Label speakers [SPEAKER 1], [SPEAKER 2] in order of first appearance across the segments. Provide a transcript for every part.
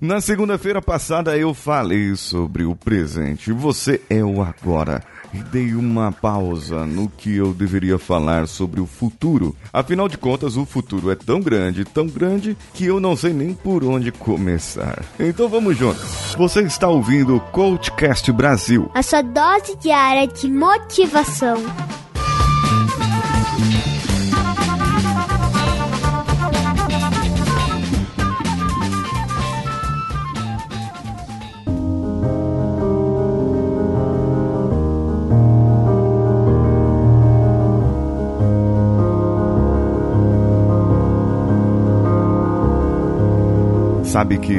[SPEAKER 1] Na segunda-feira passada eu falei sobre o presente. Você é o agora. E dei uma pausa no que eu deveria falar sobre o futuro. Afinal de contas, o futuro é tão grande, tão grande, que eu não sei nem por onde começar. Então vamos juntos. Você está ouvindo o Coachcast Brasil.
[SPEAKER 2] A sua dose diária de motivação.
[SPEAKER 1] Sabe que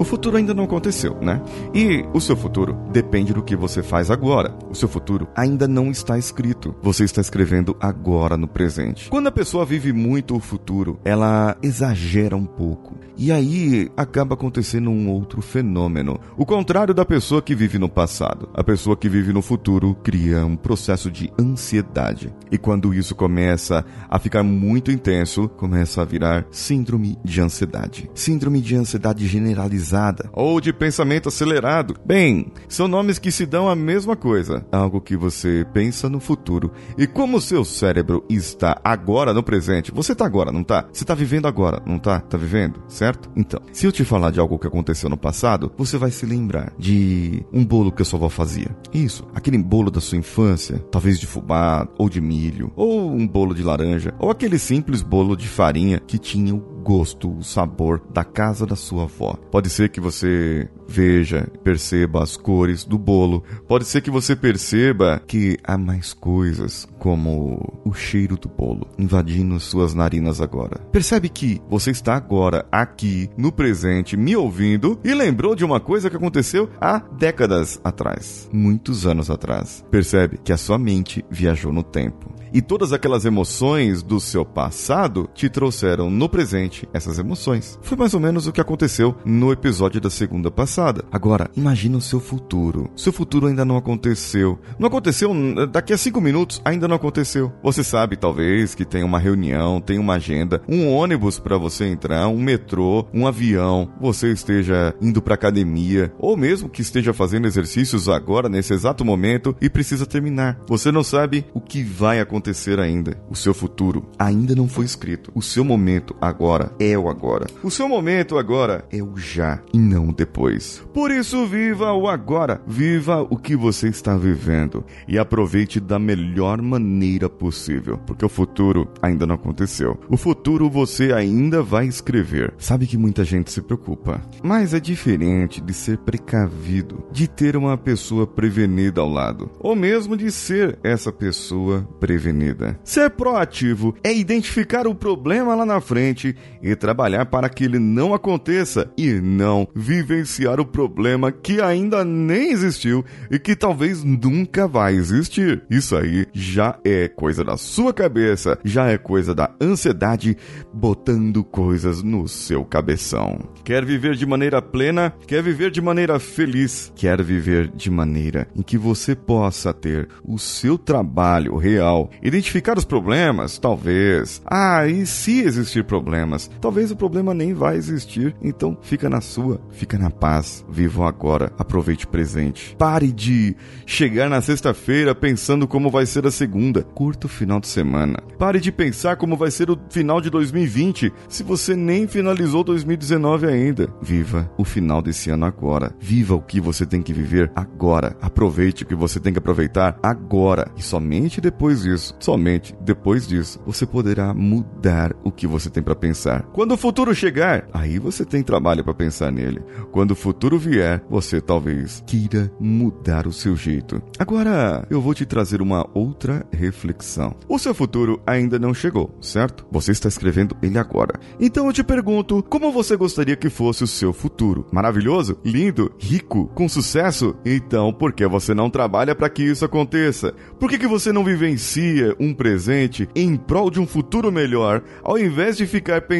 [SPEAKER 1] o futuro ainda não aconteceu, né? E o seu futuro depende do que você faz agora. O seu futuro ainda não está escrito. Você está escrevendo agora no presente. Quando a pessoa vive muito o futuro, ela exagera um pouco. E aí acaba acontecendo um outro fenômeno. O contrário da pessoa que vive no passado. A pessoa que vive no futuro cria um processo de ansiedade. E quando isso começa a ficar muito intenso, começa a virar síndrome de ansiedade. Síndrome de ansiedade generalizada ou de pensamento acelerado. Bem, são nomes que se dão a mesma coisa. Algo que você pensa no futuro. E como o seu cérebro está agora no presente, você está agora, não está? Você está vivendo agora, não está? Está vivendo, certo? Então, se eu te falar de algo que aconteceu no passado, você vai se lembrar de um bolo que a sua avó fazia. Isso, aquele bolo da sua infância, talvez de fubá ou de milho, ou um bolo de laranja, ou aquele simples bolo de farinha que tinha o gosto, o sabor da casa da sua avó. Pode ser que você veja, perceba as cores do bolo. Pode ser que você perceba que há mais coisas, como o cheiro do bolo invadindo suas narinas agora. Percebe que você está agora aqui no presente me ouvindo e lembrou de uma coisa que aconteceu há décadas atrás, muitos anos atrás. Percebe que a sua mente viajou no tempo e todas aquelas emoções do seu passado te trouxeram no presente essas emoções. Foi mais ou menos o que aconteceu no episódio da segunda passada. Agora, imagina o seu futuro. Seu futuro ainda não aconteceu. Não aconteceu daqui a cinco minutos, ainda não aconteceu. Você sabe, talvez, que tem uma reunião, tem uma agenda, um ônibus para você entrar, um metrô, um avião. Você esteja indo para academia, ou mesmo que esteja fazendo exercícios agora, nesse exato momento, e precisa terminar. Você não sabe o que vai acontecer ainda. O seu futuro ainda não foi escrito. O seu momento agora é o agora. O seu momento agora é o já e não o depois. Por isso, viva o agora. Viva o que você está vivendo e aproveite da melhor maneira possível, porque o futuro ainda não aconteceu. O futuro você ainda vai escrever. Sabe que muita gente se preocupa, mas é diferente de ser precavido, de ter uma pessoa prevenida ao lado, ou mesmo de ser essa pessoa prevenida prevenida. Ser proativo é identificar o problema lá na frente e trabalhar para que ele não aconteça e não vivenciar o problema que ainda nem existiu e que talvez nunca vai existir. Isso aí já é coisa da sua cabeça, já é coisa da ansiedade botando coisas no seu cabeção. Quer viver de maneira plena? Quer viver de maneira feliz? Quer viver de maneira em que você possa ter o seu trabalho real Identificar os problemas, talvez. Ah, e se existir problemas? Talvez o problema nem vai existir. Então fica na sua, fica na paz. Viva agora, aproveite o presente. Pare de chegar na sexta-feira pensando como vai ser a segunda. Curta o final de semana. Pare de pensar como vai ser o final de 2020 se você nem finalizou 2019 ainda. Viva o final desse ano agora. Viva o que você tem que viver agora. Aproveite o que você tem que aproveitar agora. E somente depois disso somente depois disso você poderá mudar o que você tem para pensar. Quando o futuro chegar, aí você tem trabalho para pensar nele. Quando o futuro vier, você talvez queira mudar o seu jeito. Agora, eu vou te trazer uma outra reflexão. O seu futuro ainda não chegou, certo? Você está escrevendo ele agora. Então eu te pergunto, como você gostaria que fosse o seu futuro? Maravilhoso? Lindo? Rico? Com sucesso? Então, por que você não trabalha para que isso aconteça? Por que, que você não vivencia um presente em prol de um futuro melhor, ao invés de ficar pensando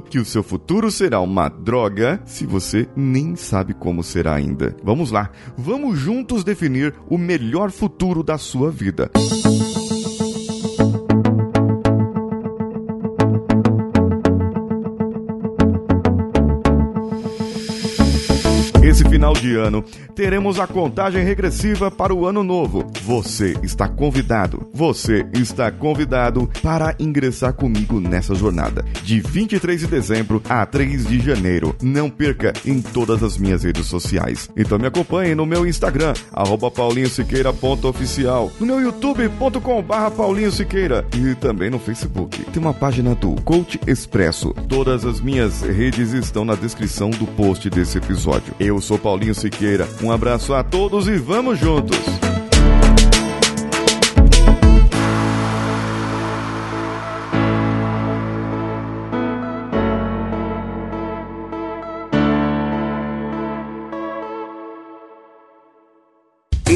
[SPEAKER 1] que o seu futuro será uma droga se você nem sabe como será ainda. Vamos lá, vamos juntos definir o melhor futuro da sua vida. Esse final de ano teremos a contagem regressiva para o ano novo. Você está convidado, você está convidado para ingressar comigo nessa jornada de 23 de dezembro a 3 de janeiro. Não perca em todas as minhas redes sociais. Então me acompanhe no meu Instagram, paulinhosiqueira.oficial, no meu youtube.com barra Paulinho Siqueira e também no Facebook. Tem uma página do Coach Expresso. Todas as minhas redes estão na descrição do post desse episódio. Eu sou Paulinho Siqueira. Um abraço a todos e vamos juntos!